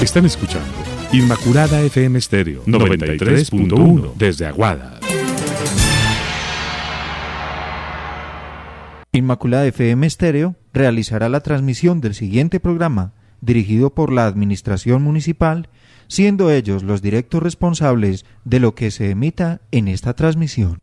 Están escuchando Inmaculada FM Stereo 93.1 desde Aguada. Inmaculada FM Stereo realizará la transmisión del siguiente programa dirigido por la Administración Municipal, siendo ellos los directos responsables de lo que se emita en esta transmisión.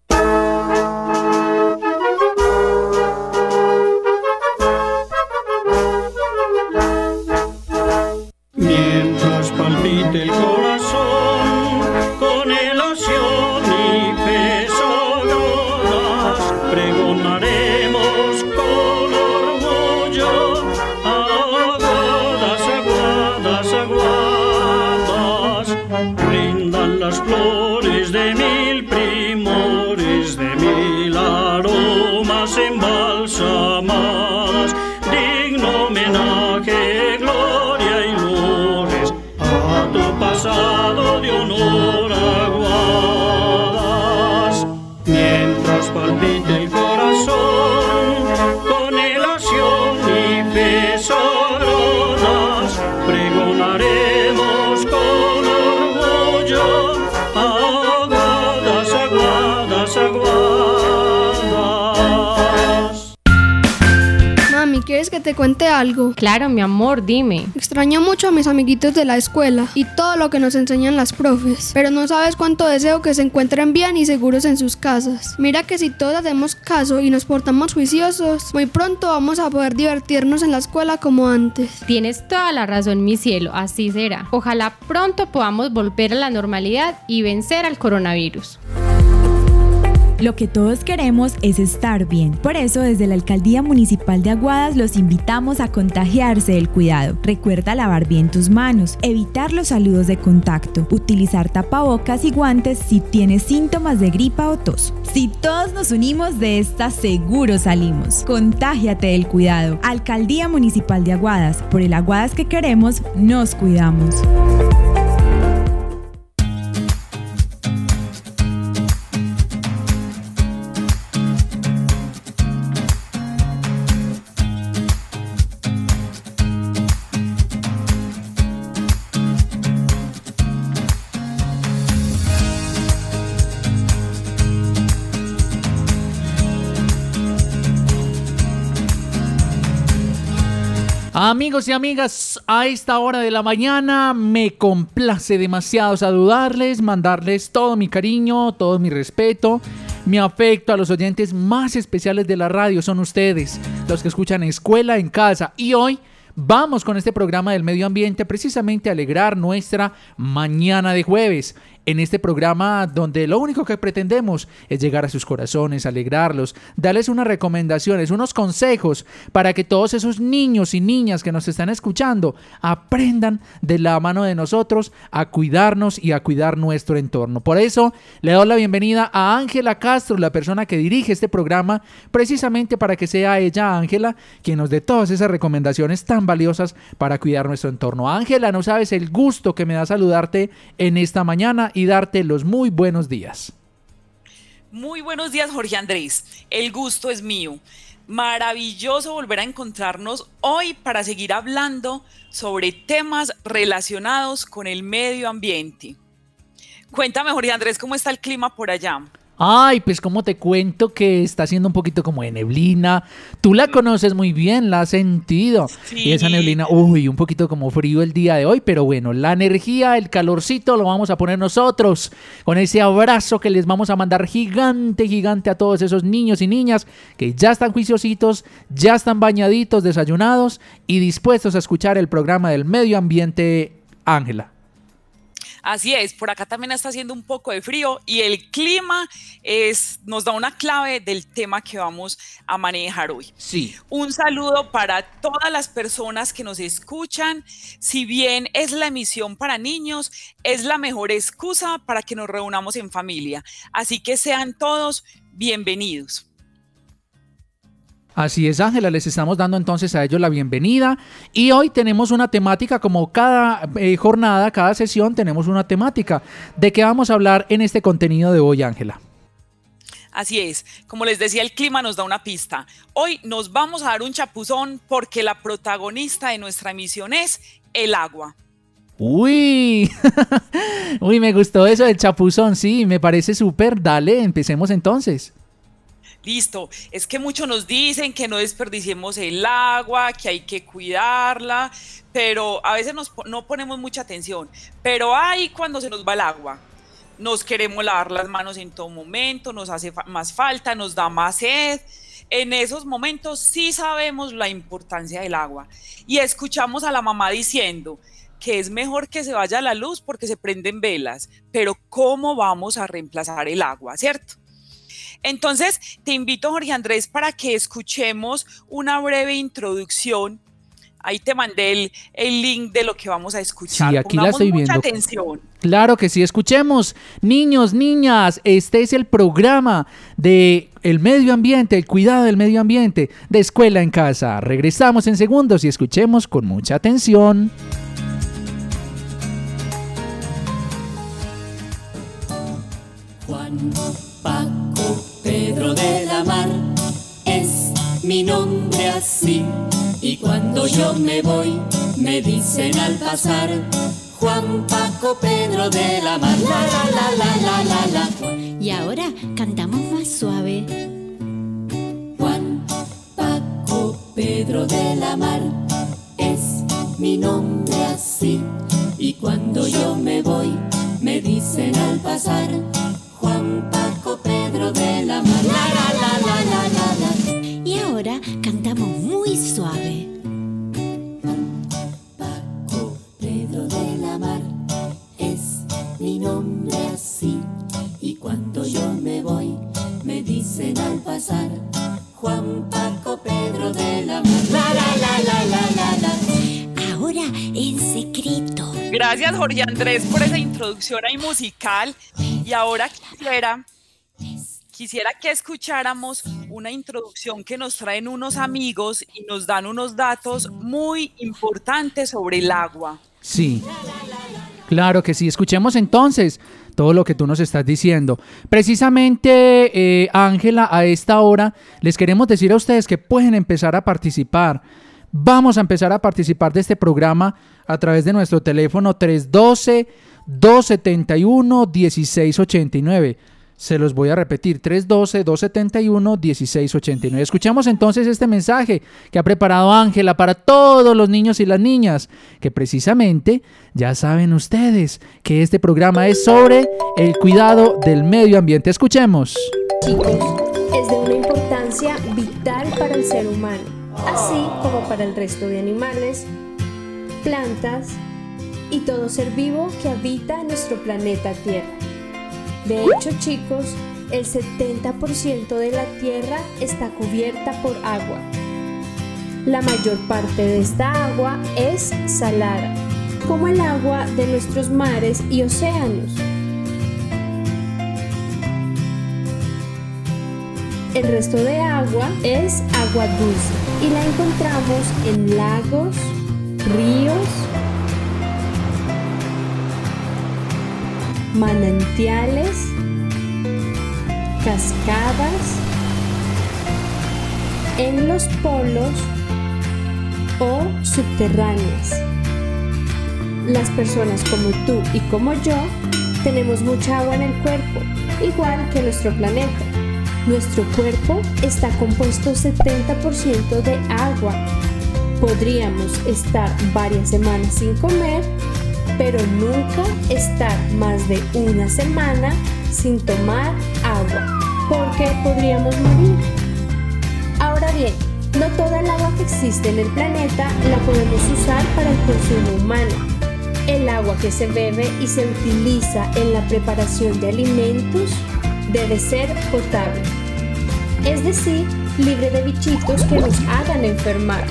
Te cuente algo? Claro, mi amor, dime. Extraño mucho a mis amiguitos de la escuela y todo lo que nos enseñan las profes, pero no sabes cuánto deseo que se encuentren bien y seguros en sus casas. Mira que si todos hacemos caso y nos portamos juiciosos, muy pronto vamos a poder divertirnos en la escuela como antes. Tienes toda la razón, mi cielo, así será. Ojalá pronto podamos volver a la normalidad y vencer al coronavirus. Lo que todos queremos es estar bien. Por eso, desde la Alcaldía Municipal de Aguadas los invitamos a contagiarse del cuidado. Recuerda lavar bien tus manos, evitar los saludos de contacto, utilizar tapabocas y guantes si tienes síntomas de gripa o tos. Si todos nos unimos de esta, seguro salimos. Contágiate del cuidado. Alcaldía Municipal de Aguadas. Por el Aguadas que queremos, nos cuidamos. Amigos y amigas, a esta hora de la mañana me complace demasiado saludarles, mandarles todo mi cariño, todo mi respeto, mi afecto a los oyentes más especiales de la radio. Son ustedes, los que escuchan Escuela en Casa. Y hoy vamos con este programa del medio ambiente precisamente a alegrar nuestra mañana de jueves en este programa donde lo único que pretendemos es llegar a sus corazones, alegrarlos, darles unas recomendaciones, unos consejos para que todos esos niños y niñas que nos están escuchando aprendan de la mano de nosotros a cuidarnos y a cuidar nuestro entorno. Por eso le doy la bienvenida a Ángela Castro, la persona que dirige este programa, precisamente para que sea ella, Ángela, quien nos dé todas esas recomendaciones tan valiosas para cuidar nuestro entorno. Ángela, no sabes el gusto que me da saludarte en esta mañana y darte los muy buenos días. Muy buenos días, Jorge Andrés. El gusto es mío. Maravilloso volver a encontrarnos hoy para seguir hablando sobre temas relacionados con el medio ambiente. Cuéntame, Jorge Andrés, ¿cómo está el clima por allá? Ay, pues como te cuento que está haciendo un poquito como de neblina. Tú la conoces muy bien, la has sentido. Y esa neblina, uy, un poquito como frío el día de hoy, pero bueno, la energía, el calorcito lo vamos a poner nosotros con ese abrazo que les vamos a mandar gigante, gigante a todos esos niños y niñas que ya están juiciositos, ya están bañaditos, desayunados y dispuestos a escuchar el programa del medio ambiente Ángela. Así es, por acá también está haciendo un poco de frío y el clima es, nos da una clave del tema que vamos a manejar hoy. Sí. Un saludo para todas las personas que nos escuchan. Si bien es la emisión para niños, es la mejor excusa para que nos reunamos en familia. Así que sean todos bienvenidos. Así es, Ángela, les estamos dando entonces a ellos la bienvenida y hoy tenemos una temática, como cada eh, jornada, cada sesión tenemos una temática. ¿De qué vamos a hablar en este contenido de hoy, Ángela? Así es, como les decía, el clima nos da una pista. Hoy nos vamos a dar un chapuzón porque la protagonista de nuestra emisión es el agua. Uy, uy, me gustó eso del chapuzón, sí, me parece súper. Dale, empecemos entonces. Listo, es que muchos nos dicen que no desperdiciemos el agua, que hay que cuidarla, pero a veces no ponemos mucha atención. Pero ahí cuando se nos va el agua, nos queremos lavar las manos en todo momento, nos hace más falta, nos da más sed. En esos momentos sí sabemos la importancia del agua y escuchamos a la mamá diciendo, que es mejor que se vaya la luz porque se prenden velas, pero ¿cómo vamos a reemplazar el agua, cierto? Entonces, te invito, Jorge Andrés, para que escuchemos una breve introducción. Ahí te mandé el, link de lo que vamos a escuchar. Sí, aquí la estoy mucha atención. Claro que sí, escuchemos. Niños, niñas, este es el programa de el medio ambiente, el cuidado del medio ambiente, de escuela en casa. Regresamos en segundos y escuchemos con mucha atención. Paco Pedro de la Mar es mi nombre así. Y cuando yo me voy, me dicen al pasar, Juan Paco Pedro de la Mar. La la la la la la la. Y ahora cantamos más suave. Juan Paco Pedro de la Mar es mi nombre así. Y cuando yo me voy, me dicen al pasar, Juan Paco Pedro de la Mar. La, la, la, la, la, Y ahora cantamos muy suave. Juan Paco Pedro de la Mar es mi nombre así. Y cuando yo me voy, me dicen al pasar, Juan Paco Pedro de la Mar. La, la, la, la, la, la, Ahora en secreto. Gracias Jorge Andrés por esa introducción ahí musical. Y ahora quisiera, quisiera que escucháramos una introducción que nos traen unos amigos y nos dan unos datos muy importantes sobre el agua. Sí, claro que sí. Escuchemos entonces todo lo que tú nos estás diciendo. Precisamente, eh, Ángela, a esta hora les queremos decir a ustedes que pueden empezar a participar. Vamos a empezar a participar de este programa a través de nuestro teléfono 312 271-1689. Se los voy a repetir, 312-271-1689. Escuchamos entonces este mensaje que ha preparado Ángela para todos los niños y las niñas, que precisamente ya saben ustedes que este programa es sobre el cuidado del medio ambiente. Escuchemos. Chicos, es de una importancia vital para el ser humano, así como para el resto de animales, plantas, y todo ser vivo que habita nuestro planeta Tierra. De hecho, chicos, el 70% de la Tierra está cubierta por agua. La mayor parte de esta agua es salada, como el agua de nuestros mares y océanos. El resto de agua es agua dulce y la encontramos en lagos, ríos, manantiales, cascadas, en los polos o subterráneas. Las personas como tú y como yo tenemos mucha agua en el cuerpo, igual que nuestro planeta. Nuestro cuerpo está compuesto 70% de agua. Podríamos estar varias semanas sin comer pero nunca estar más de una semana sin tomar agua, porque podríamos morir. Ahora bien, no toda el agua que existe en el planeta la podemos usar para el consumo humano. El agua que se bebe y se utiliza en la preparación de alimentos debe ser potable, es decir, libre de bichitos que nos hagan enfermar.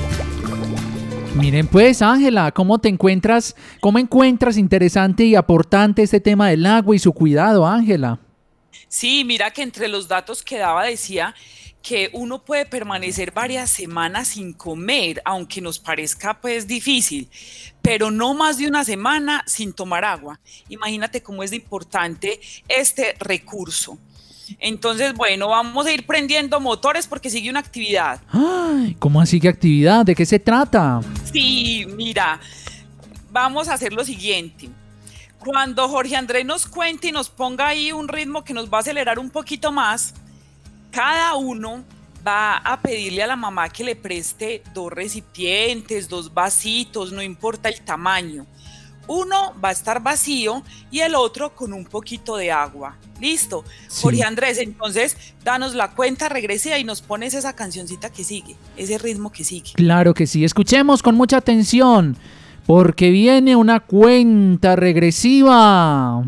Miren pues, Ángela, ¿cómo te encuentras? ¿Cómo encuentras interesante y aportante este tema del agua y su cuidado, Ángela? Sí, mira que entre los datos que daba decía que uno puede permanecer varias semanas sin comer, aunque nos parezca pues difícil, pero no más de una semana sin tomar agua. Imagínate cómo es importante este recurso. Entonces, bueno, vamos a ir prendiendo motores porque sigue una actividad. Ay, ¿Cómo así que actividad? ¿De qué se trata? Sí, mira, vamos a hacer lo siguiente. Cuando Jorge Andrés nos cuente y nos ponga ahí un ritmo que nos va a acelerar un poquito más, cada uno va a pedirle a la mamá que le preste dos recipientes, dos vasitos, no importa el tamaño. Uno va a estar vacío y el otro con un poquito de agua. Listo. Jorge Andrés, entonces danos la cuenta regresiva y nos pones esa cancioncita que sigue, ese ritmo que sigue. Claro que sí. Escuchemos con mucha atención porque viene una cuenta regresiva.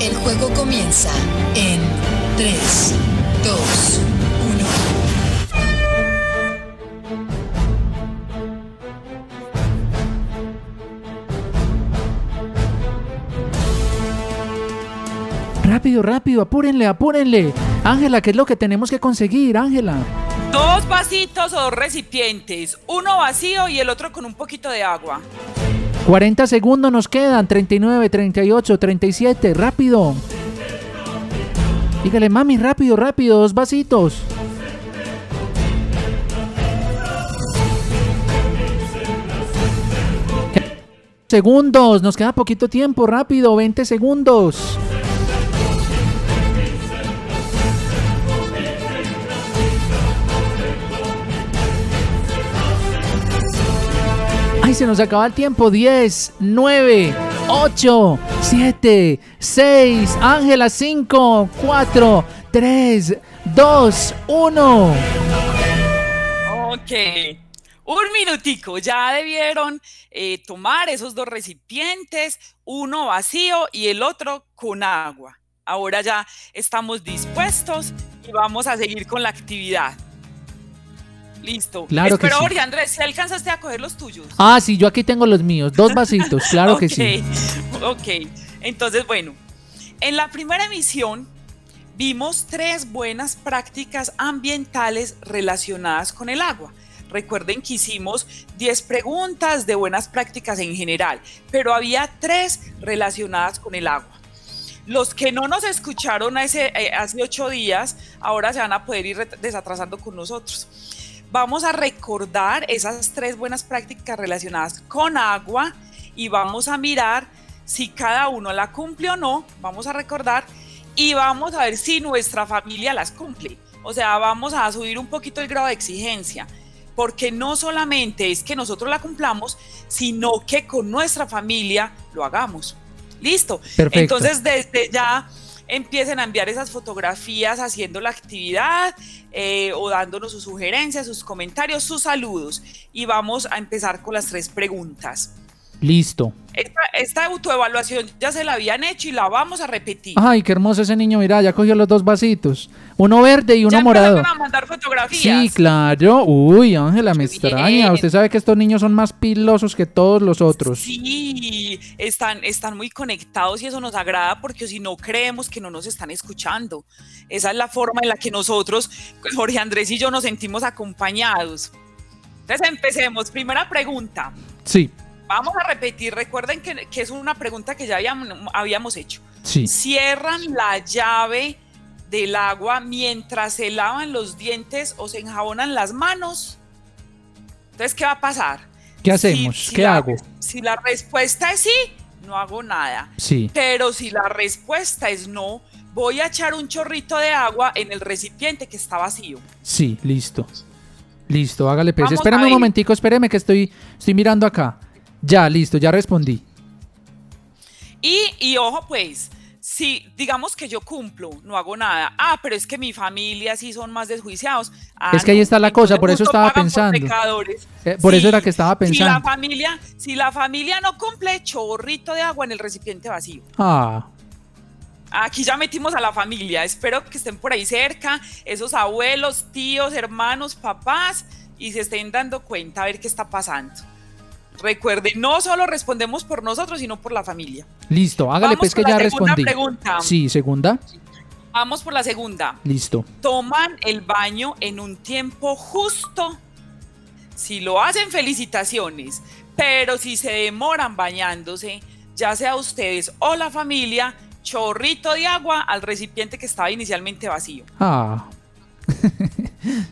El juego comienza en 3, Rápido, rápido, apúrenle, apúrenle. Ángela, ¿qué es lo que tenemos que conseguir, Ángela? Dos vasitos o dos recipientes, uno vacío y el otro con un poquito de agua. 40 segundos nos quedan, 39, 38, 37, rápido. Dígale, mami, rápido, rápido, dos vasitos. Segundos, nos queda poquito tiempo, rápido, 20 segundos. Ay, se nos acaba el tiempo. 10, 9, 8, 7, 6, Ángela 5, 4, 3, 2, 1. Ok. Un minutico, ya debieron eh, tomar esos dos recipientes, uno vacío y el otro con agua. Ahora ya estamos dispuestos y vamos a seguir con la actividad. Listo. Claro Espero, que sí. Andrés, si alcanzaste a coger los tuyos. Ah, sí, yo aquí tengo los míos. Dos vasitos, claro que sí. Ok, entonces bueno, en la primera emisión vimos tres buenas prácticas ambientales relacionadas con el agua. Recuerden que hicimos 10 preguntas de buenas prácticas en general, pero había tres relacionadas con el agua. Los que no nos escucharon hace, eh, hace ocho días, ahora se van a poder ir desatrasando con nosotros. Vamos a recordar esas tres buenas prácticas relacionadas con agua y vamos a mirar si cada uno la cumple o no. Vamos a recordar y vamos a ver si nuestra familia las cumple. O sea, vamos a subir un poquito el grado de exigencia, porque no solamente es que nosotros la cumplamos, sino que con nuestra familia lo hagamos. Listo. Perfecto. Entonces, desde ya empiecen a enviar esas fotografías haciendo la actividad eh, o dándonos sus sugerencias, sus comentarios, sus saludos. Y vamos a empezar con las tres preguntas. Listo. Esta, esta autoevaluación ya se la habían hecho y la vamos a repetir. Ay, qué hermoso ese niño, mira, ya cogió los dos vasitos. Uno verde y uno ya morado. a mandar fotografías. Sí, claro. Uy, Ángela, me extraña. Usted sabe que estos niños son más pilosos que todos los otros. Sí, están, están muy conectados y eso nos agrada porque si no creemos que no nos están escuchando. Esa es la forma en la que nosotros, Jorge Andrés y yo, nos sentimos acompañados. Entonces empecemos. Primera pregunta. Sí, Vamos a repetir. Recuerden que, que es una pregunta que ya habíamos, habíamos hecho. sí. Cierran la llave del agua mientras se lavan los dientes o se enjabonan las manos. Entonces, ¿qué va a pasar? ¿Qué hacemos? ¿Qué la- hago? Si la respuesta es sí, no hago nada. Sí. Pero si la respuesta es no, voy a echar un chorrito de agua en el recipiente que está vacío. Sí, listo. Listo, hágale pues. Vamos Espérame un momentico, espéreme que estoy, estoy mirando acá. Ya, listo, ya respondí. Y, y ojo, pues, si digamos que yo cumplo, no hago nada. Ah, pero es que mi familia sí son más desjuiciados. Ah, Es que ahí está la cosa, por eso estaba por pensando. pecadores. Eh, por eso era que estaba Si la pensando. familia, si la familia no cumple, chorrito de agua en el recipiente vacío. Ah, Aquí ya metimos a la familia. Espero que estén por ahí cerca, esos abuelos, tíos, hermanos, papás, y se estén dando cuenta a ver qué está pasando. Recuerden, no solo respondemos por nosotros, sino por la familia. listo, hágale Vamos pues que ya respondí. pregunta. Sí, segunda. Vamos por la segunda. Listo. Toman el baño en un tiempo justo. Si lo hacen, felicitaciones. Pero si se demoran bañándose, ya sea ustedes o la familia, chorrito de agua al recipiente que estaba inicialmente vacío. Ah.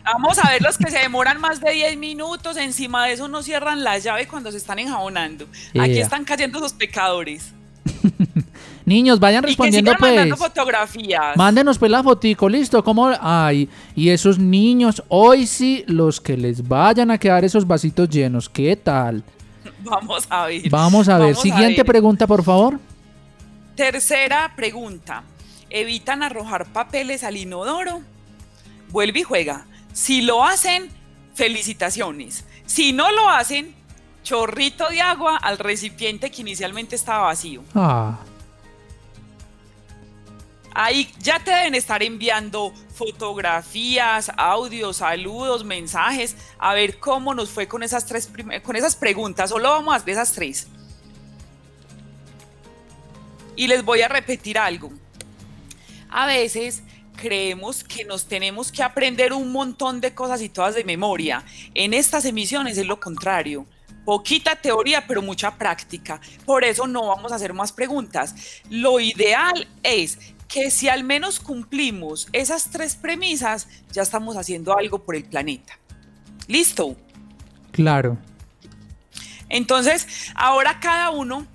Vamos a ver los que se demoran más de 10 minutos. Encima de eso no cierran la llave cuando se están enjabonando. Aquí están cayendo los pecadores. Niños, vayan Y que respondiendo sigan mandando pues. fotografías. Mándenos pues la fotico, listo, ¿cómo? Ay, y esos niños, hoy sí, los que les vayan a quedar esos vasitos llenos, ¿qué tal? Vamos a ver. Vamos a ver, Vamos siguiente ver. pregunta, por favor. Tercera pregunta. ¿Evitan arrojar papeles al inodoro? Vuelve y juega. Si lo hacen, felicitaciones. Si no lo hacen, chorrito de agua al recipiente que inicialmente estaba vacío. Ah, Ahí ya te deben estar enviando fotografías, audios, saludos, mensajes, a ver cómo nos fue con esas tres con esas preguntas. Solo vamos a hacer esas tres. Y les voy a repetir algo. A veces creemos que nos tenemos que aprender un montón de cosas y todas de memoria. En estas emisiones es lo contrario. Poquita teoría, pero mucha práctica. Por eso no vamos a hacer más preguntas. Lo ideal es que si al menos cumplimos esas tres premisas, ya estamos haciendo algo por el planeta. ¿Listo? claro. Entonces, ahora cada uno,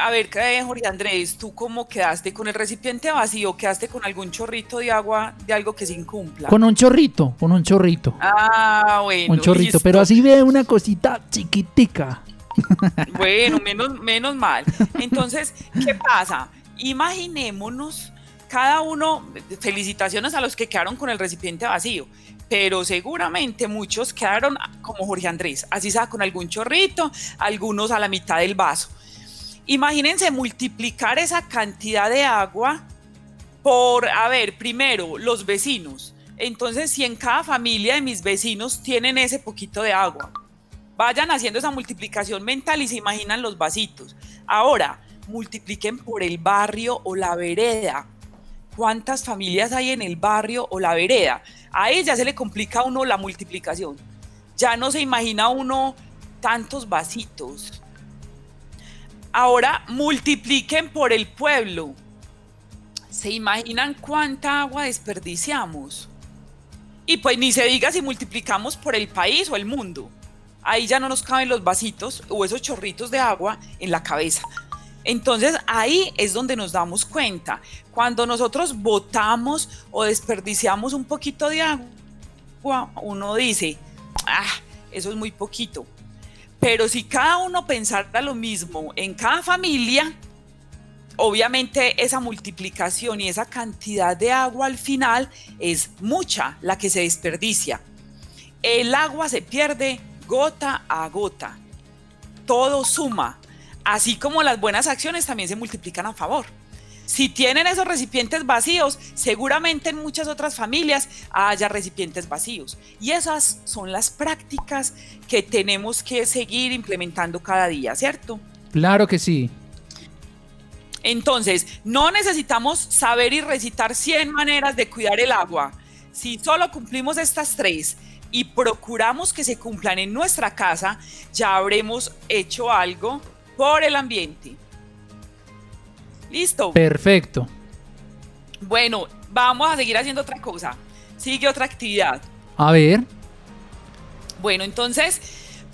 a ver, Jorge Andrés, ¿tú cómo quedaste con el recipiente vacío? ¿Quedaste con algún chorrito de agua de algo que se incumpla? Con un chorrito, con un chorrito. Ah, bueno. un chorrito, listo. pero así ve una cosita chiquitica. Bueno, menos, menos mal. Entonces, ¿qué pasa? Imaginémonos, cada uno, felicitaciones a los que quedaron con el recipiente vacío, pero seguramente muchos quedaron como Jorge Andrés, así sea con algún chorrito, algunos a la mitad del vaso. Imagínense multiplicar esa cantidad de agua por, a ver, primero, los vecinos. Entonces, si en cada familia de mis vecinos tienen ese poquito de agua, vayan haciendo esa multiplicación mental y se imaginan los vasitos. Ahora, multipliquen por el barrio o la vereda. ¿Cuántas familias hay en el barrio o la vereda? Ahí ya se le complica a uno la multiplicación. Ya no se imagina uno tantos vasitos. Ahora multipliquen por el pueblo. ¿Se imaginan cuánta agua desperdiciamos? Y pues ni se diga si multiplicamos por el país o el mundo. Ahí ya no nos caben los vasitos o esos chorritos de agua en la cabeza. Entonces ahí es donde nos damos cuenta. Cuando nosotros botamos o desperdiciamos un poquito de agua, uno dice, ah, eso es muy poquito. Pero si cada uno pensara lo mismo en cada familia, obviamente esa multiplicación y esa cantidad de agua al final es mucha la que se desperdicia. El agua se pierde gota a gota. Todo suma. Así como las buenas acciones también se multiplican a favor. Si tienen esos recipientes vacíos, seguramente en muchas otras familias haya recipientes vacíos. Y esas son las prácticas que tenemos que seguir implementando cada día, ¿cierto? Claro que sí. Entonces, no necesitamos saber y recitar 100 maneras de cuidar el agua. Si solo cumplimos estas tres y procuramos que se cumplan en nuestra casa, ya habremos hecho algo por el ambiente. ¿Listo? Perfecto. Bueno, vamos a seguir haciendo otra cosa. Sigue otra actividad. A ver. Bueno, entonces,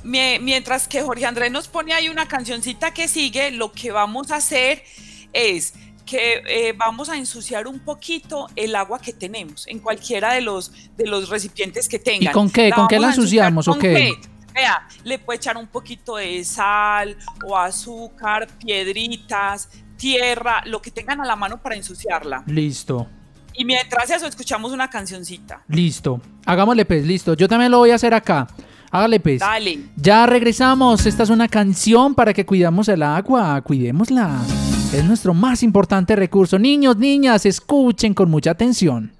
mie- mientras que Jorge Andrés nos pone ahí una cancioncita que sigue, lo que vamos a hacer es que eh, vamos a ensuciar un poquito el agua que tenemos en cualquiera de los, de los recipientes que tengan. con qué? ¿Con qué la ensuciamos o qué? Vea, le puede echar un poquito de sal o azúcar, piedritas, tierra, lo que tengan a la mano para ensuciarla. Listo. Y mientras eso, escuchamos una cancioncita. Listo. Hagámosle pues, listo. Yo también lo voy a hacer acá. Hágale pues. Dale. Ya regresamos. Esta es una canción para que cuidamos el agua. Cuidémosla. Es nuestro más importante recurso. Niños, niñas, escuchen con mucha atención.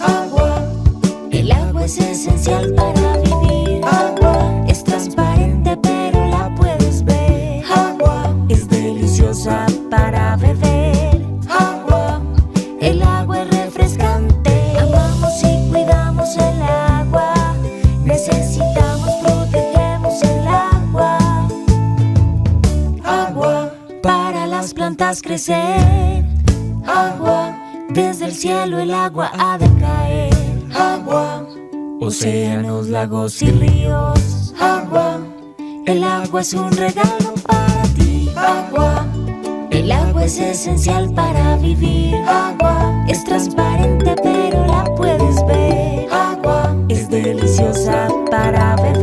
Agua, el agua es esencial para agua. Agua crecer. del cielo el agua ha de caer. Agua, océanos, lagos y ríos. Agua, el agua es un regalo para ti. Agua, el agua es esencial para vivir. Agua, es transparente pero la puedes ver. Agua, es deliciosa para beber.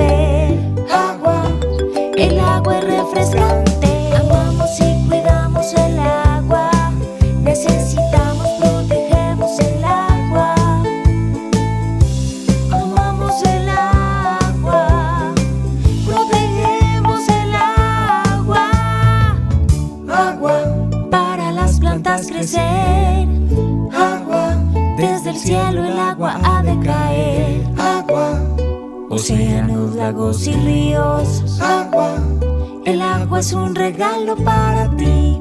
Lagos y ríos. Agua el agua es un regalo para ti.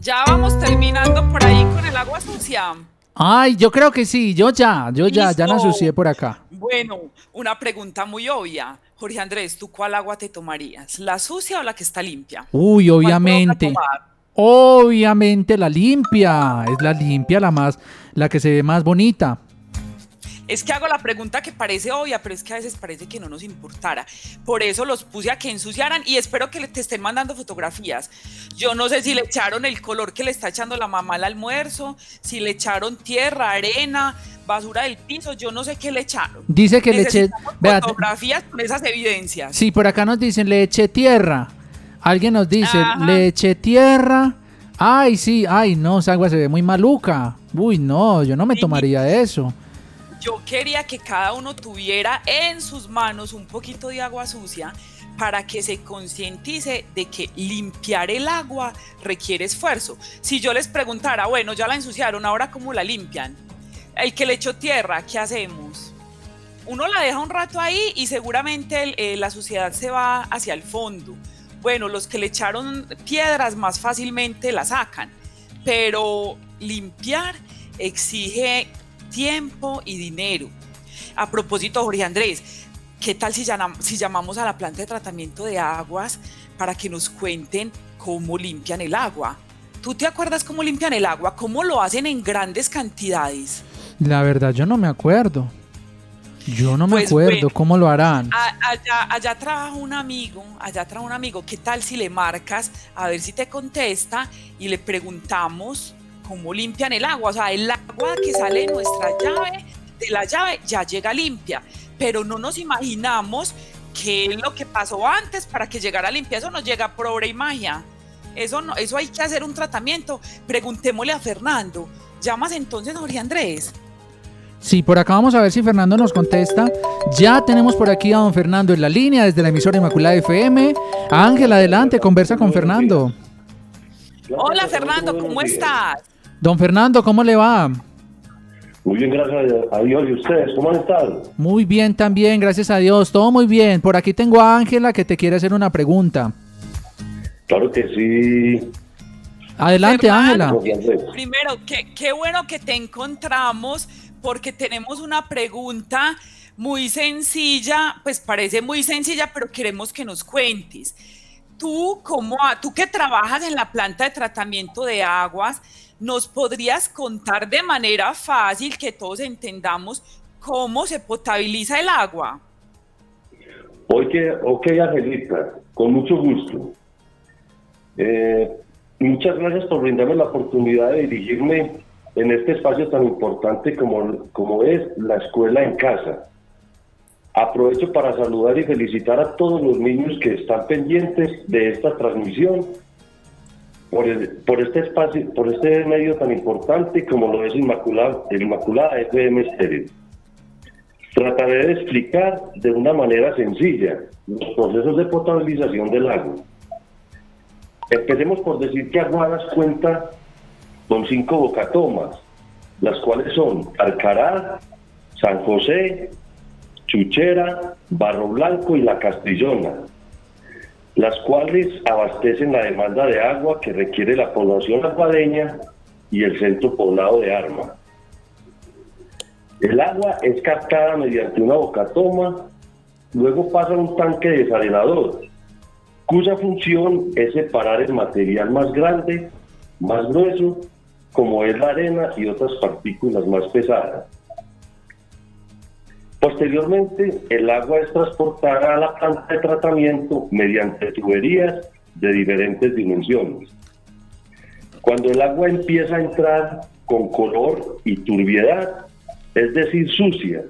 Ya vamos terminando por ahí con el agua sucia. Ay, yo creo que sí, yo ya, yo ya, ya la asocié por acá. Bueno, una pregunta muy obvia. Jorge Andrés, ¿tú cuál agua te tomarías? ¿La sucia o la que está limpia? Uy, ¿Cuál te vas a obviamente. Obviamente la limpia, es la limpia la más, la que se ve más bonita. Es que hago la pregunta que parece obvia, pero es que a veces parece que no nos importara. Por eso los puse a que ensuciaran y espero que te estén mandando fotografías. Yo no sé si le echaron el color que le está echando la mamá al almuerzo, si le echaron tierra, arena, basura del piso, yo no sé qué le echaron. Dice que le eché, fotografías con esas evidencias. sí, por acá nos dicen le eché tierra. Alguien nos dice, Ajá. le eché tierra. Ay, sí, ay, no, esa agua se ve muy maluca. Uy, no, yo no me tomaría eso. Yo quería que cada uno tuviera en sus manos un poquito de agua sucia para que se concientice de que limpiar el agua requiere esfuerzo. Si yo les preguntara, bueno, ya la ensuciaron, ahora cómo la limpian, el que le echó tierra, ¿qué hacemos? Uno la deja un rato ahí y seguramente eh, la suciedad se va hacia el fondo. Bueno, los que le echaron piedras más fácilmente la sacan, pero limpiar exige tiempo y dinero. A propósito, Jorge Andrés, ¿qué tal si, llam- si llamamos a la planta de tratamiento de aguas para que nos cuenten cómo limpian el agua? ¿Tú te acuerdas cómo limpian el agua? ¿Cómo lo hacen en grandes cantidades? La verdad, yo no me acuerdo. Yo no me Pues acuerdo bueno. cómo lo harán. Allá, allá trabaja un amigo, allá trabaja un amigo. ¿Qué tal si le marcas a ver si te contesta y le preguntamos cómo limpian el agua? O sea, el agua que sale de nuestra llave, de la llave, ya llega limpia. Pero no nos imaginamos qué es lo que pasó antes para que llegara limpia. Eso no llega por obra y magia. Eso, no, eso hay que hacer un tratamiento. Preguntémosle a Fernando. ¿Llamas entonces, Jorge Andrés? Sí, por acá vamos a ver si Fernando nos contesta. Ya tenemos por aquí a don Fernando en la línea desde la emisora Inmaculada FM. Ángel, adelante, conversa con Fernando. Hola, Fernando, ¿cómo estás? Don Fernando, ¿cómo le va? Muy bien, gracias a Dios. ¿Y ustedes cómo han estado? Muy bien también, gracias a Dios, todo muy bien. Por aquí tengo a Ángela que te quiere hacer una pregunta. Claro que sí. Adelante. Ángela. Primero, qué, qué bueno que te encontramos porque tenemos una pregunta muy sencilla, pues parece muy sencilla, pero queremos que nos cuentes. Tú, como a- tú que trabajas en la planta de tratamiento de aguas, ¿nos podrías contar de manera fácil que todos entendamos cómo se potabiliza el agua? Oye, ok, Angelita, con mucho gusto. Eh, muchas gracias por brindarme la oportunidad de dirigirme en este espacio tan importante como, como es la escuela en casa. Aprovecho para saludar y felicitar a todos los niños que están pendientes de esta transmisión por, el- por este espacio, por este medio tan importante como lo es Inmaculada, Inmaculada FM Stereo. Trataré de explicar de una manera sencilla los procesos de potabilización del agua. Empecemos por decir que Aguadas cuenta con cinco bocatomas, las cuales son Alcaraz, San José, Chuchera, Barro Blanco y La Castrillona, las cuales abastecen la demanda de agua que requiere la población aguadeña y el centro poblado de Arma. El agua es captada mediante una bocatoma, luego pasa a un tanque desalenador, cuya función es separar el material más grande, más grueso como es la arena y otras partículas más pesadas. Posteriormente, el agua es transportada a la planta de tratamiento mediante tuberías de diferentes dimensiones. Cuando el agua empieza a entrar con color y turbiedad, es decir, sucia,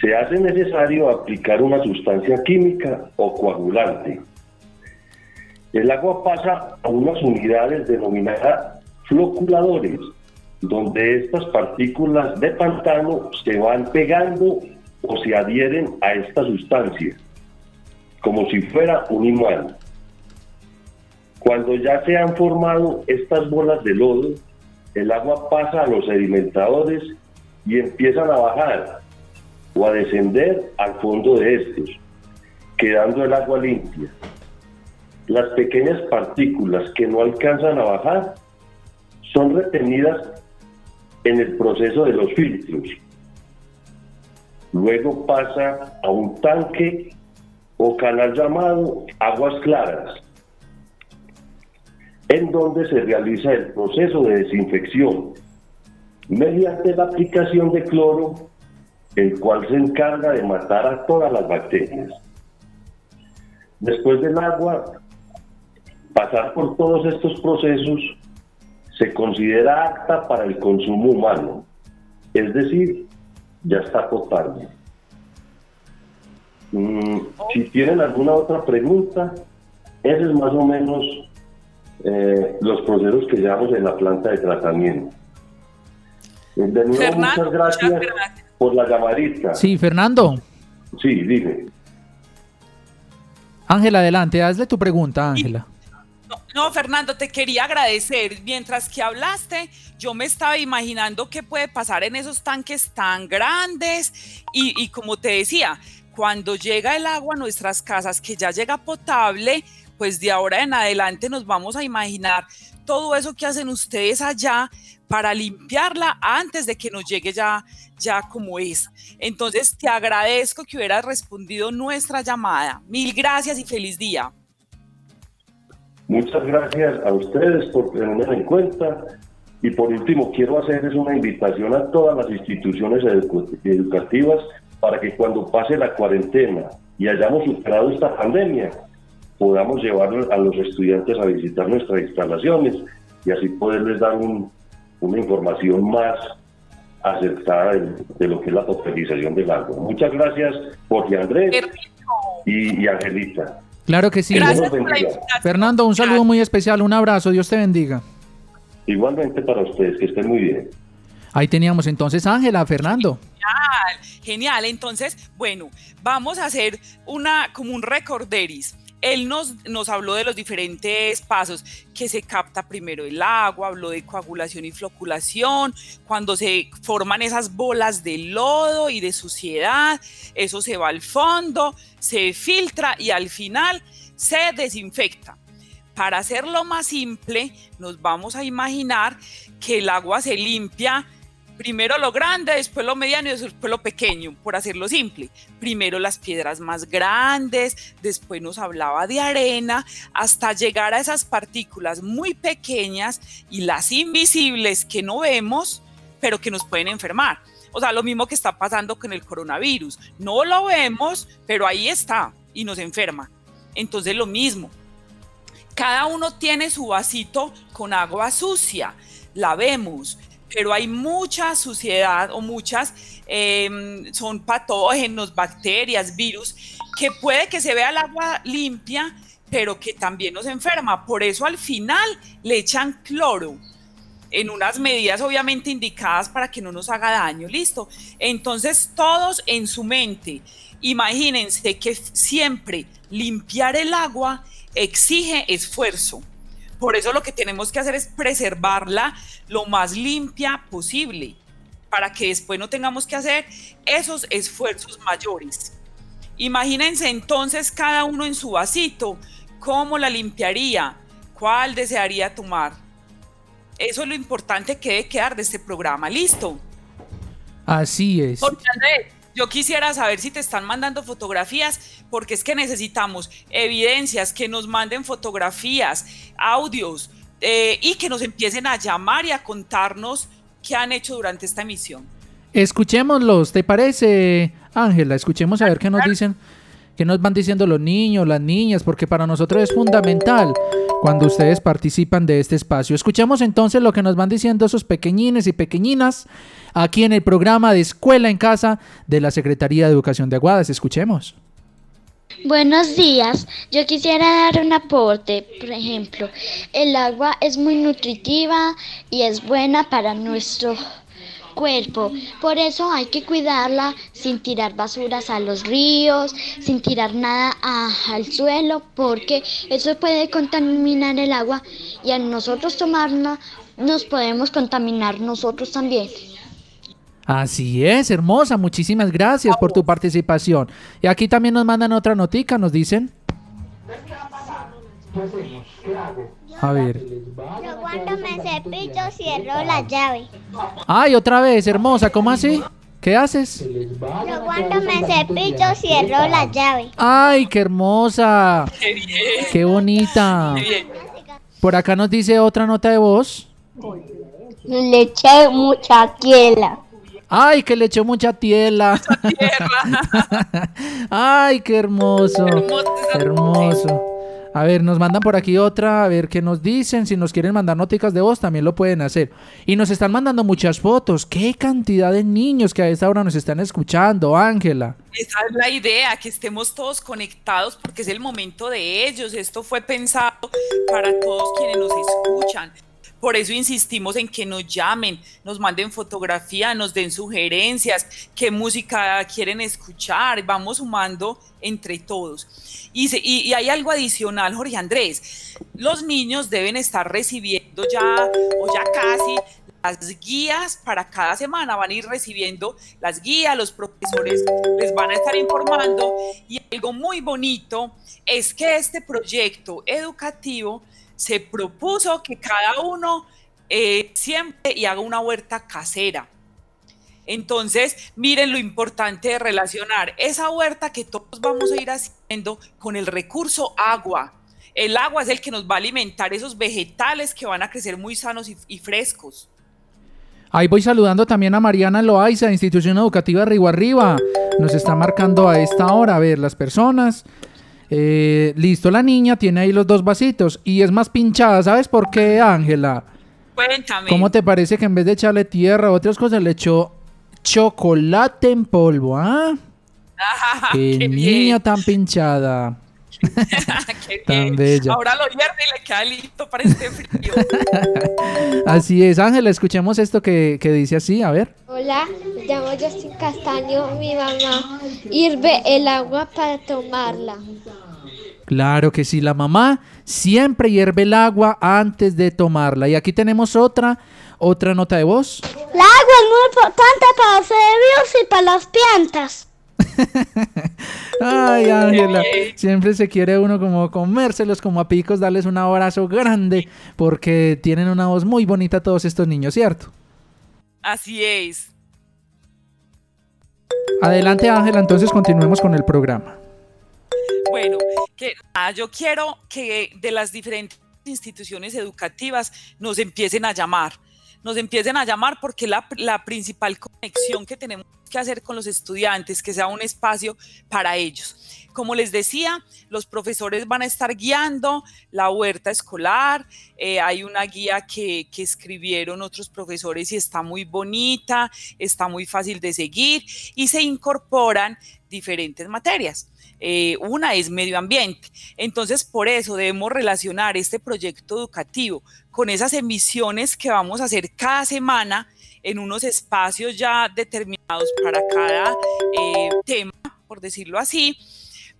se hace necesario aplicar una sustancia química o coagulante. El agua pasa a unas unidades denominadas floculadores, donde estas partículas de pantano se van pegando o se adhieren a esta sustancia, como si fuera un imán. Cuando ya se han formado estas bolas de lodo, el agua pasa a los sedimentadores y empiezan a bajar o a descender al fondo de estos, quedando el agua limpia. Las pequeñas partículas que no alcanzan a bajar son retenidas en el proceso de los filtros. Luego pasa a un tanque o canal llamado aguas claras, en donde se realiza el proceso de desinfección mediante la aplicación de cloro, el cual se encarga de matar a todas las bacterias. Después del agua, pasar por todos estos procesos se considera apta para el consumo humano, es decir, ya está potable. Mm, si tienen alguna otra pregunta, ese es más o menos eh, los procesos que llevamos en la planta de tratamiento. De nuevo, muchas gracias, por la llamadita. Sí, Fernando. Sí, dime. Ángela, adelante, hazle tu pregunta, Ángela. No, Fernando, te quería agradecer. Mientras que hablaste, yo me estaba imaginando qué puede pasar en esos tanques tan grandes y, y como te decía, cuando llega el agua a nuestras casas, que ya llega potable, pues de ahora en adelante nos vamos a imaginar todo eso que hacen ustedes allá para limpiarla antes de que nos llegue ya, ya como es. Entonces, te agradezco que hubieras respondido nuestra llamada. Mil gracias y feliz día. Muchas gracias a ustedes por tenerme en cuenta. Y por último, quiero hacerles una invitación a todas las instituciones educativas para que cuando pase la cuarentena y hayamos superado esta pandemia, podamos llevar a los estudiantes a visitar nuestras instalaciones y así poderles dar una información más acertada de, lo que es la potabilización del agua. Muchas gracias, Jorge Andrés y, y Angelita. Claro que sí. Fernando, un saludo muy especial, un abrazo, Dios te bendiga. Igualmente para ustedes, que estén muy bien. Ahí teníamos entonces Ángela, Fernando. Genial, genial. Entonces, bueno, vamos a hacer una como un recorderis. Él nos, nos habló de los diferentes pasos, que se capta primero el agua, habló de coagulación y floculación, cuando se forman esas bolas de lodo y de suciedad, eso se va al fondo, se filtra y al final se desinfecta. Para hacerlo más simple, nos vamos a imaginar que el agua se limpia Primero lo grande, después lo mediano y después lo pequeño, por hacerlo simple. Primero las piedras más grandes, después nos hablaba de arena, hasta llegar a esas partículas muy pequeñas y las invisibles que no vemos, pero que nos pueden enfermar. O sea, lo mismo que está pasando con el coronavirus. No lo vemos, pero ahí está y nos enferma. Entonces lo mismo. Cada uno tiene su vasito con agua sucia. La vemos pero hay mucha suciedad o muchas em, son patógenos, bacterias, virus, que puede que se vea el agua limpia, pero que también nos enferma. Por eso al final le echan cloro en unas medidas obviamente indicadas para que no nos haga daño, listo. Entonces todos en su mente, imagínense que siempre limpiar el agua exige esfuerzo por eso lo que tenemos que hacer es preservarla lo más limpia posible, para que después no tengamos que hacer esos esfuerzos mayores. Imagínense entonces cada uno en su vasito, cómo la limpiaría, cuál desearía tomar. Eso es lo importante que debe quedar de este programa. ¿Listo? Así es. Yo quisiera saber si te están mandando fotografías, porque es que necesitamos evidencias, que nos manden fotografías, audios, eh, y que nos empiecen a llamar y a contarnos qué han hecho durante esta emisión. Escuchémoslos, ¿te parece, Ángela? Escuchemos a ver qué nos dicen, qué nos van diciendo los niños, las niñas, porque para nosotros es fundamental cuando ustedes participan de este espacio. Escuchemos entonces lo que nos van diciendo esos pequeñines y pequeñinas aquí en el programa de Escuela en Casa de la Secretaría de Educación de Aguadas. Escuchemos. Buenos días, yo quisiera dar un aporte, por ejemplo, el agua es muy nutritiva y es buena para nuestro cuerpo, por eso hay que cuidarla sin tirar basuras a los ríos, sin tirar nada a- al suelo, porque eso puede contaminar el agua y al nosotros tomarla nos podemos contaminar nosotros también. Así es, hermosa. Muchísimas gracias por tu participación. Y aquí también nos mandan otra notica, nos dicen. A ver. Yo cuando me cepillo cierro la llave. Ay, otra vez, hermosa, ¿cómo así? ¿Qué haces? Yo cuando me cepillo cierro la llave. Ay, qué hermosa. Qué bonita. Por acá nos dice otra nota de voz. Le eché mucha quiela. Ay, que le echó mucha tierra. Ay, qué hermoso. Hermoso. A ver, nos mandan por aquí otra, a ver qué nos dicen. Si nos quieren mandar noticas de voz, también lo pueden hacer. Y nos están mandando muchas fotos. Qué cantidad de niños que a esta hora nos están escuchando, Ángela. Esa es la idea, que estemos todos conectados porque es el momento de ellos. Esto fue pensado para todos quienes nos escuchan. Por eso insistimos en que nos llamen, nos manden fotografía, nos den sugerencias, qué música quieren escuchar, vamos sumando entre todos. Y, y hay algo adicional, Jorge Andrés, los niños deben estar recibiendo ya o ya casi las guías para cada semana, van a ir recibiendo las guías, los profesores les van a estar informando. Y algo muy bonito es que este proyecto educativo se propuso que cada uno eh, siempre y haga una huerta casera. Entonces, miren lo importante de relacionar esa huerta que todos vamos a ir haciendo con el recurso agua. El agua es el que nos va a alimentar esos vegetales que van a crecer muy sanos y, frescos. Ahí voy saludando también a Mariana Loaiza, Institución Educativa Río Arriba. Nos está marcando a esta hora, a ver, las personas. Eh, listo, la niña tiene ahí los dos vasitos y es más pinchada. ¿Sabes por qué, Ángela? Cuéntame. ¿Cómo te parece que en vez de echarle tierra o otras cosas le echó chocolate en polvo? ¿Ah? Ah, Qué, qué niña tan pinchada. qué tan bien. bella. Ahora lo hierve y le queda listo para este frío. Así es, Ángela, escuchemos esto que, que dice así, a ver. Hola, me llamo Justin Castaño. Mi mamá hirve el agua para tomarla. Claro que sí, la mamá siempre hierve el agua antes de tomarla. Y aquí tenemos otra, otra nota de voz. El agua es muy importante para los cerebros y para las plantas. Ay, Ángela, siempre se quiere uno como comérselos como a picos, darles un abrazo grande, porque tienen una voz muy bonita todos estos niños, ¿cierto? Así es. Adelante, Ángela, entonces continuemos con el programa. Bueno, que nada, yo quiero que de las diferentes instituciones educativas nos empiecen a llamar, nos empiecen a llamar porque la, la principal conexión que tenemos que hacer con los estudiantes, que sea un espacio para ellos. Como les decía, los profesores van a estar guiando la huerta escolar. eh, hay una guía que, que escribieron otros profesores y está muy bonita, está muy fácil de seguir y se incorporan diferentes materias. Eh, una es medio ambiente. Entonces, por eso debemos relacionar este proyecto educativo con esas emisiones que vamos a hacer cada semana en unos espacios ya determinados para cada eh, tema, por decirlo así.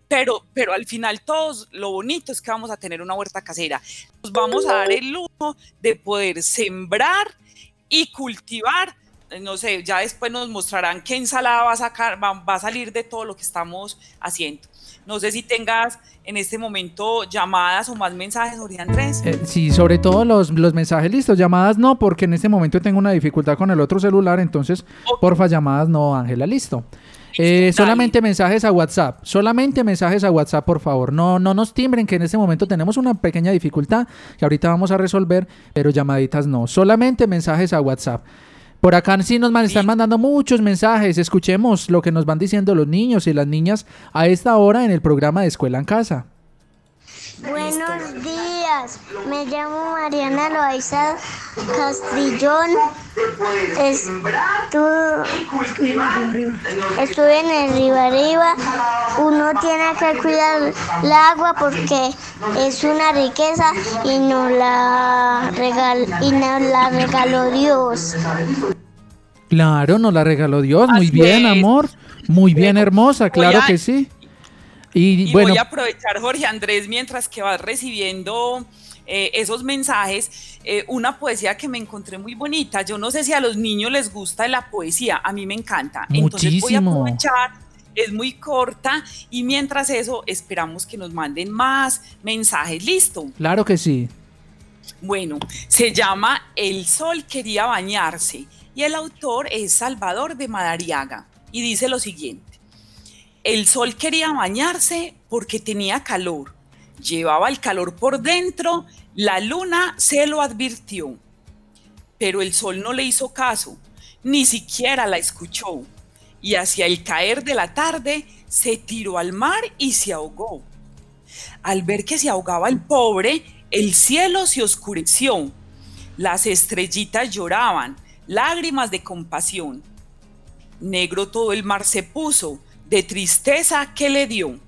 Pero, pero al final todos lo bonito es que vamos a tener una huerta casera. Nos vamos a dar el lujo de poder sembrar y cultivar. eh, No sé, ya después nos mostrarán qué ensalada va a sacar, va, va a salir de todo lo que estamos haciendo. No sé si tengas en este momento llamadas o más mensajes, Jorge Andrés. Eh, sí, sobre todo los, los mensajes listos, llamadas no, porque en este momento tengo una dificultad con el otro celular, entonces, porfa, llamadas no, Ángela, listo. Eh, solamente mensajes a WhatsApp. Solamente mensajes a WhatsApp, por favor. No, no nos timbren, que en este momento tenemos una pequeña dificultad que ahorita vamos a resolver, pero llamaditas no. Solamente mensajes a WhatsApp. Por acá sí nos están mandando muchos mensajes. Escuchemos lo que nos van diciendo los niños y las niñas a esta hora en el programa de Escuela en Casa. Buenos días, me llamo Mariana Loaiza Castrillón. estuve en el Río Arriba. Uno tiene que cuidar el agua porque es una riqueza y nos la, regal, y nos la regaló Dios. Claro, nos la regaló Dios. Muy bien, amor. Muy bien, hermosa. Claro que sí. Y, voy a aprovechar, Jorge Andrés, mientras que vas recibiendo eh, esos mensajes, eh, una poesía que me encontré muy bonita. Yo no sé si a los niños les gusta la poesía, a mí me encanta. Entonces voy a aprovechar es muy corta y mientras eso esperamos que nos manden más mensajes. ¿Listo? Claro que sí. Bueno, se llama El sol quería bañarse y el autor es Salvador de Madariaga y dice lo siguiente. El sol quería bañarse porque tenía calor. Llevaba el calor por dentro, la luna se lo advirtió. Pero el sol no le hizo caso, ni siquiera la escuchó. Y hacia el caer de la tarde se tiró al mar y se ahogó. Al ver que se ahogaba el pobre, el cielo se oscureció. Las estrellitas lloraban, lágrimas de compasión. Negro todo el mar se puso, de tristeza que le dio.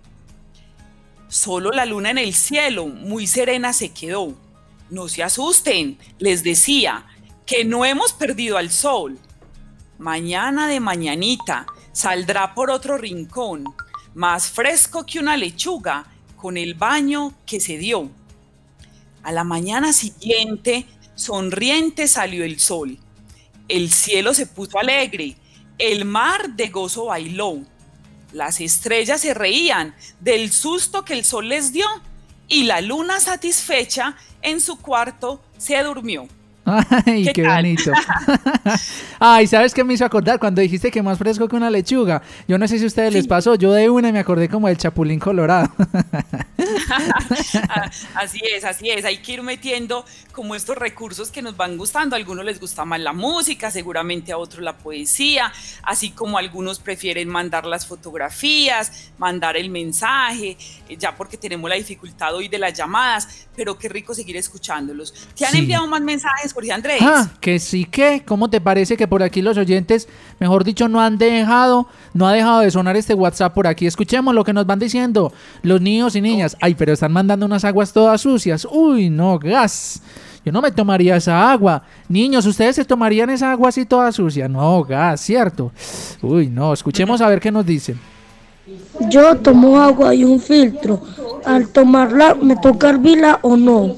Solo la luna en el cielo, muy serena, se quedó. No se asusten, les decía, que no hemos perdido al sol. Mañana de mañanita saldrá por otro rincón, más fresco que una lechuga, con el baño que se dio. A la mañana siguiente, sonriente salió el sol. El cielo se puso alegre, el mar de gozo bailó las estrellas se reían del susto que el sol les dio y la luna satisfecha en su cuarto se durmió. Ay, qué, bonito. Ay, ¿sabes qué me hizo acordar? Cuando dijiste que más fresco que una lechuga. Yo no sé si a ustedes les pasó, yo de una me acordé como del chapulín colorado. así es, así es. Hay que ir metiendo como estos recursos que nos van gustando. A algunos les gusta más la música, seguramente a otros la poesía, así como algunos prefieren mandar las fotografías, mandar el mensaje, eh, ya porque tenemos la dificultad hoy de las llamadas, pero qué rico seguir escuchándolos. ¿Te han enviado más mensajes, Jorge Andrés? Ah, que sí, que. ¿Cómo te parece que por aquí los oyentes, mejor dicho, no han dejado, no ha dejado de sonar este WhatsApp por aquí? Escuchemos lo que nos van diciendo los niños y niñas. Ay, pero están mandando unas aguas todas sucias. Uy, no, gas. Yo no me tomaría esa agua. Niños, ¿ustedes se tomarían esa agua así toda sucia? No, gas, cierto. Uy, no, escuchemos a ver qué nos dicen. Yo tomo agua y un filtro. Al tomarla, ¿me toca hervirla o no?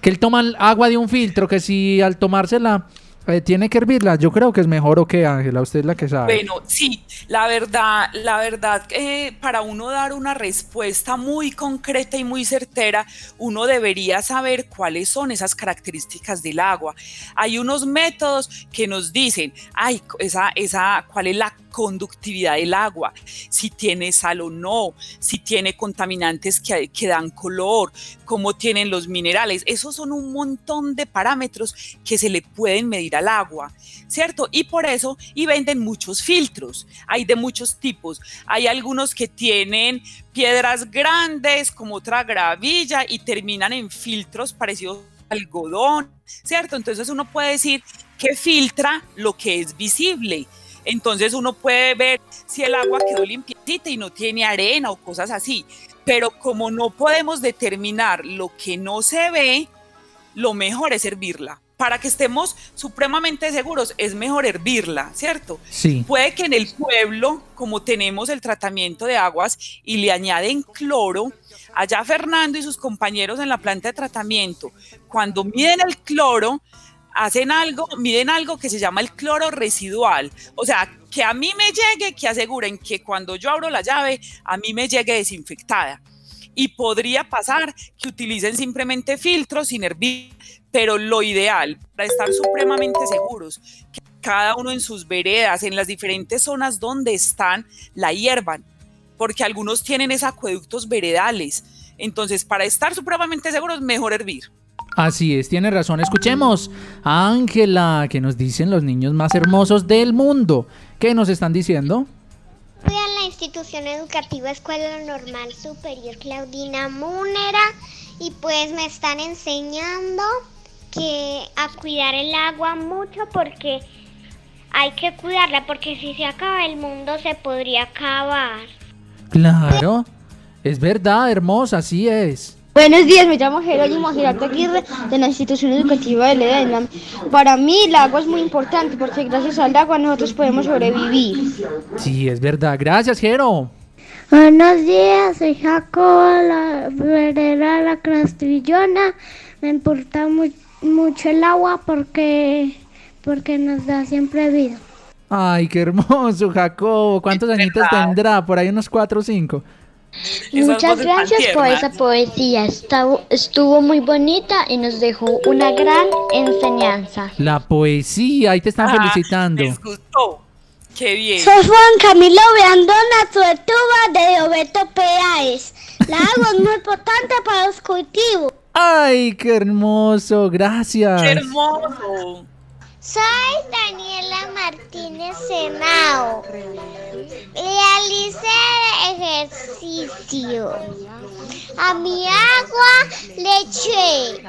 Que él toma agua de un filtro, que si al tomársela eh, tiene que hervirla. Yo creo que es mejor o qué, Ángela, usted es la que sabe. Bueno, sí, la verdad, la verdad, eh, para uno dar una respuesta muy concreta y muy certera, uno debería saber cuáles son esas características del agua. Hay unos métodos que nos dicen, ay, esa, esa, cuál es la conductividad del agua, si tiene sal o no, si tiene contaminantes que, que dan color, cómo tienen los minerales. Esos son un montón de parámetros que se le pueden medir al agua, ¿cierto? Y por eso, y venden muchos filtros. Hay de muchos tipos. Hay algunos que tienen piedras grandes como otra gravilla y terminan en filtros parecidos algodón, ¿cierto? Entonces uno puede decir que filtra lo que es visible entonces uno puede ver si el agua quedó limpiecita y no tiene arena o cosas así. Pero como no podemos determinar lo que no se ve, lo mejor es hervirla. Para que estemos supremamente seguros, es mejor hervirla, ¿cierto? Sí. Puede que en el pueblo, como tenemos el tratamiento de aguas y le añaden cloro, allá Fernando y sus compañeros en la planta de tratamiento, cuando miden el cloro, hacen algo, miden algo que se llama el cloro residual. O sea, que a mí me llegue, que aseguren que cuando yo abro la llave, a mí me llegue desinfectada. Y podría pasar que utilicen simplemente filtros sin hervir, pero lo ideal para estar supremamente seguros, que cada uno en sus veredas, en las diferentes zonas donde están, la hiervan, porque algunos tienen esos acueductos veredales. Entonces, para estar supremamente seguros, mejor hervir. Así es, tiene razón. Escuchemos a Ángela, que nos dicen los niños más hermosos del mundo. ¿Qué nos están diciendo? Fui a la institución educativa Escuela Normal Superior Claudina Múnera y pues me están enseñando que a cuidar el agua mucho porque hay que cuidarla porque si se acaba el mundo se podría acabar. Claro, es verdad, hermosa, así es. Buenos días, me llamo Jerónimo Girardo Aguirre de la institución educativa de Ledesma. Para mí el agua es muy importante porque gracias al agua nosotros podemos sobrevivir. Sí, es verdad. Gracias, Jero. Buenos días, soy Jacoba, la vereda La Castrillona. Me importa mu- mucho el agua porque, porque nos da siempre vida. Ay, qué hermoso, Jacobo. ¿Cuántos añitos tendrá? Por ahí unos cuatro o cinco. Muchas gracias por esa poesía. Estuvo, estuvo muy bonita y nos dejó una gran enseñanza. La poesía, ahí te están Ah, felicitando. Les gustó. Qué bien. Soy Juan Camilo Beandona, Tuetuba de Obeto Peáez. La agua es muy importante para los cultivos. Ay, qué hermoso. Gracias. Qué hermoso. Soy Daniela Martínez Senao. Realicé ejercicio. A mi agua le eché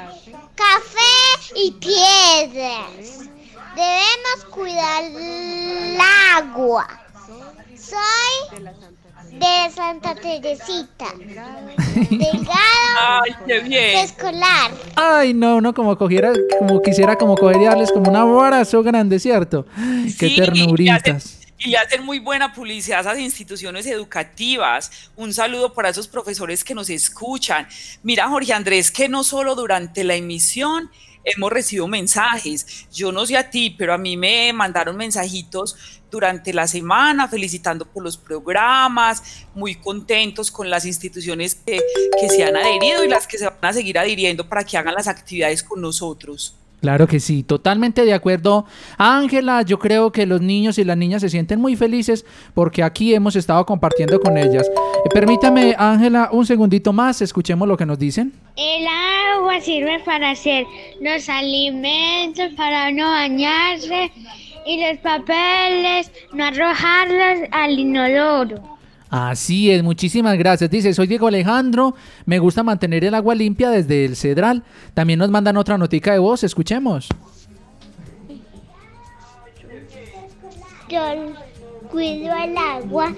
café y piedras. Debemos cuidar el agua. Soy de Santa Teresita. Delgado Ay, qué bien. escolar. Ay, no, no, como cogiera, como quisiera como coger y darles como un abrazo grande, ¿cierto? Qué ternuritas. Y le hacen muy buena publicidad a esas instituciones educativas. Un saludo para esos profesores que nos escuchan. Mira, Jorge Andrés, que no solo durante la emisión hemos recibido mensajes. Yo no sé a ti, pero a mí me mandaron mensajitos durante la semana felicitando por los programas, muy contentos con las instituciones que, que se han adherido y las que se van a seguir adhiriendo para que hagan las actividades con nosotros. Claro que sí, totalmente de acuerdo. Ángela, yo creo que los niños y las niñas se sienten muy felices porque aquí hemos estado compartiendo con ellas. Eh, permítame, Ángela, un segundito más, escuchemos lo que nos dicen. El agua sirve para hacer los alimentos, para no bañarse y los papeles, no arrojarlos al inodoro. Así es, muchísimas gracias. Dice, soy Diego Alejandro, me gusta mantener el agua limpia desde el Cedral. También nos mandan otra notica de voz, escuchemos. Yo cuido el agua.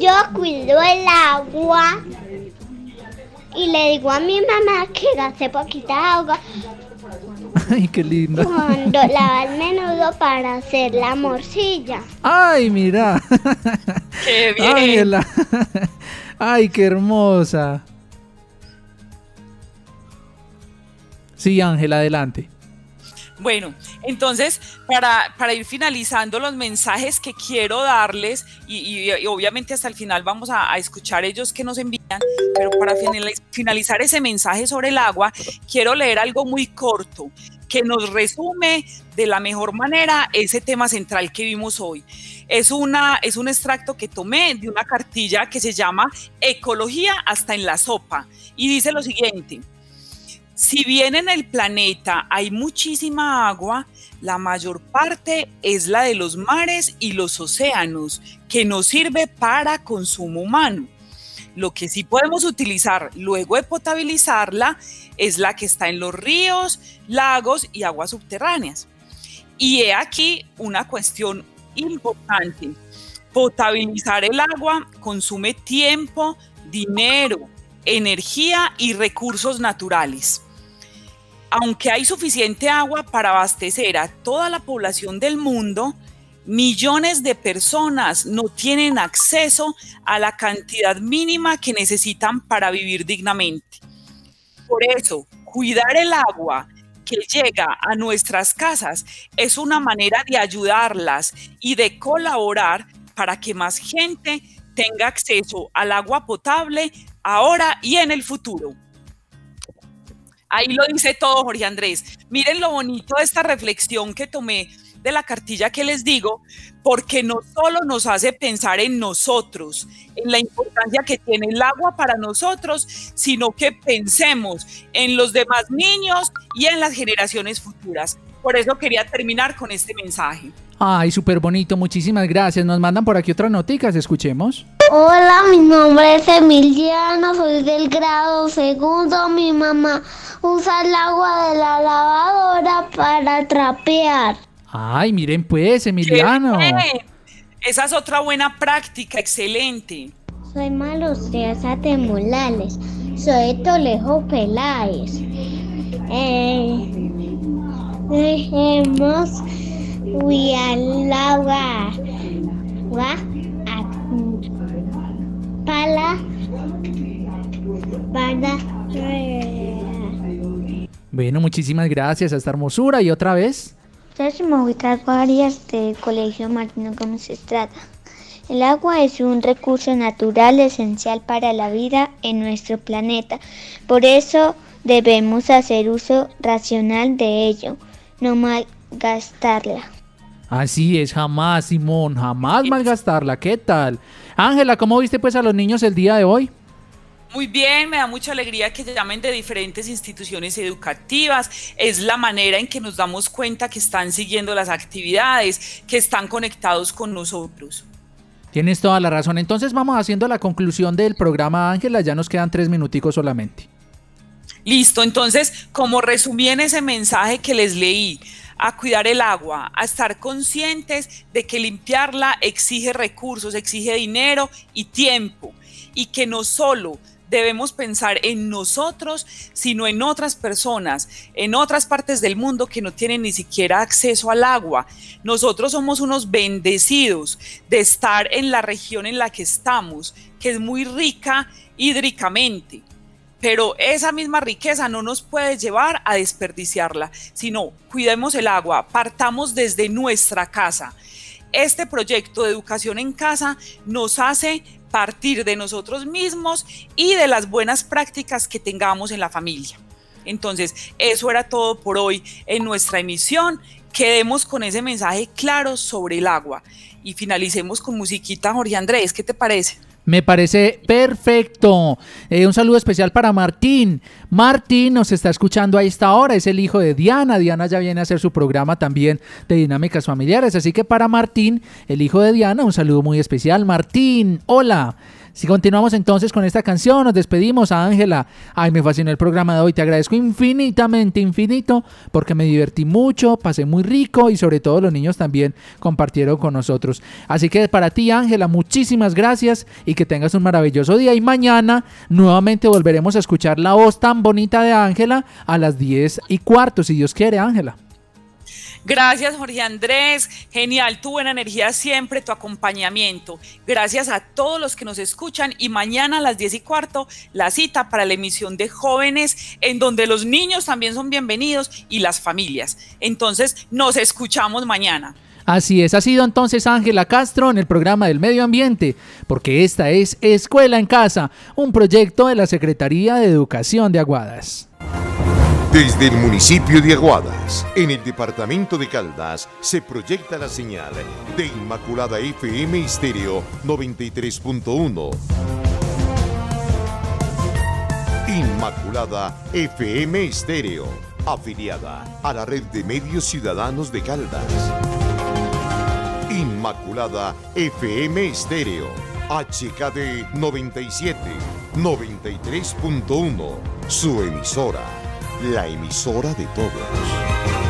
Yo cuido el agua. Y le digo a mi mamá que gaste poquita agua Ay, qué lindo. cuando lava el menudo para hacer la morcilla. Ay, mira. Qué bien. Ángela. Ay, qué hermosa. Sí, Ángela, adelante. Bueno, entonces, para, para ir finalizando los mensajes que quiero darles, y, obviamente hasta el final vamos a, escuchar ellos que nos envían, pero para finaliz- finalizar ese mensaje sobre el agua, quiero leer algo muy corto que nos resume de la mejor manera ese tema central que vimos hoy. Es, una, es un extracto que tomé de una cartilla que se llama Ecología hasta en la sopa, y dice lo siguiente. Si bien en el planeta hay muchísima agua, la mayor parte es la de los mares y los océanos, que nos sirve para consumo humano. Lo que sí podemos utilizar luego de potabilizarla es la que está en los ríos, lagos y aguas subterráneas. Y he aquí una cuestión importante. Potabilizar el agua consume tiempo, dinero, energía y recursos naturales. Aunque hay suficiente agua para abastecer a toda la población del mundo, millones de personas no tienen acceso a la cantidad mínima que necesitan para vivir dignamente. Por eso, cuidar el agua que llega a nuestras casas es una manera de ayudarlas y de colaborar para que más gente tenga acceso al agua potable ahora y en el futuro. Ahí lo dice todo, Jorge Andrés. Miren lo bonito de esta reflexión que tomé de la cartilla que les digo, porque no solo nos hace pensar en nosotros, en la importancia que tiene el agua para nosotros, sino que pensemos en los demás niños y en las generaciones futuras. Por eso quería terminar con este mensaje. Ay, súper bonito, muchísimas gracias. Nos mandan por aquí otras noticas, escuchemos. Hola, mi nombre es Emiliano, soy del grado segundo. Mi mamá usa el agua de la lavadora para trapear. Ay, miren pues, Emiliano. Esa es otra buena práctica, excelente. Soy Malucea Temulales, soy Tolejo Peláez. Eh, dejemos Fui al agua. Gua, pala, para. Bueno, muchísimas gracias a esta hermosura y otra vez. Soy Mojitas Varias del Colegio Martino Gómez Estrada. El agua es un recurso natural esencial para la vida en nuestro planeta. Por eso debemos hacer uso racional de ello, no malgastarla. Así es, jamás, Simón, jamás malgastarla. ¿Qué tal? Ángela, ¿cómo viste pues a los niños el día de hoy? Muy bien, me da mucha alegría que llamen de diferentes instituciones educativas. Es la manera en que nos damos cuenta que están siguiendo las actividades, que están conectados con nosotros. Tienes toda la razón. Entonces vamos haciendo la conclusión del programa, Ángela. Ya nos quedan tres minuticos solamente. Listo, entonces, como resumí en ese mensaje que les leí, a cuidar el agua, a estar conscientes de que limpiarla exige recursos, exige dinero y tiempo, y que no solo debemos pensar en nosotros, sino en otras personas, en otras partes del mundo que no tienen ni siquiera acceso al agua. Nosotros somos unos bendecidos de estar en la región en la que estamos, que es muy rica hídricamente pero esa misma riqueza no nos puede llevar a desperdiciarla, sino cuidemos el agua, partamos desde nuestra casa. Este proyecto de educación en casa nos hace partir de nosotros mismos y de las buenas prácticas que tengamos en la familia. Entonces, eso era todo por hoy en nuestra emisión. Quedemos con ese mensaje claro sobre el agua y finalicemos con musiquita, Jorge Andrés, ¿qué te parece? Me parece perfecto. Eh, un saludo especial para Martín. Martín nos está escuchando a esta hora, es el hijo de Diana. Diana ya viene a hacer su programa también de dinámicas familiares. Así que para Martín, el hijo de Diana, un saludo muy especial. Martín, hola. Si continuamos entonces con esta canción, nos despedimos a Ángela. Ay, me fascinó el programa de hoy. Te agradezco infinitamente, infinito, porque me divertí mucho, pasé muy rico y sobre todo los niños también compartieron con nosotros. Así que para ti, Ángela, muchísimas gracias y que tengas un maravilloso día. Y mañana nuevamente volveremos a escuchar la voz tan bonita de Ángela a las 10 y cuarto, si Dios quiere, Ángela. Gracias, Jorge Andrés. Genial, tu buena energía siempre, tu acompañamiento. Gracias a todos los que nos escuchan y mañana a las 10 y cuarto la cita para la emisión de jóvenes en donde los niños también son bienvenidos y las familias. Entonces, nos escuchamos mañana. Así es, ha sido entonces Ángela Castro en el programa del medio ambiente, porque esta es Escuela en Casa, un proyecto de la Secretaría de Educación de Aguadas. Desde el municipio de Aguadas, en el departamento de Caldas, se proyecta la señal de Inmaculada FM Estéreo 93.1. Inmaculada FM Estéreo, afiliada a la red de medios ciudadanos de Caldas. Inmaculada FM Estéreo, HKD 97, 93.1, su emisora la emisora de todos.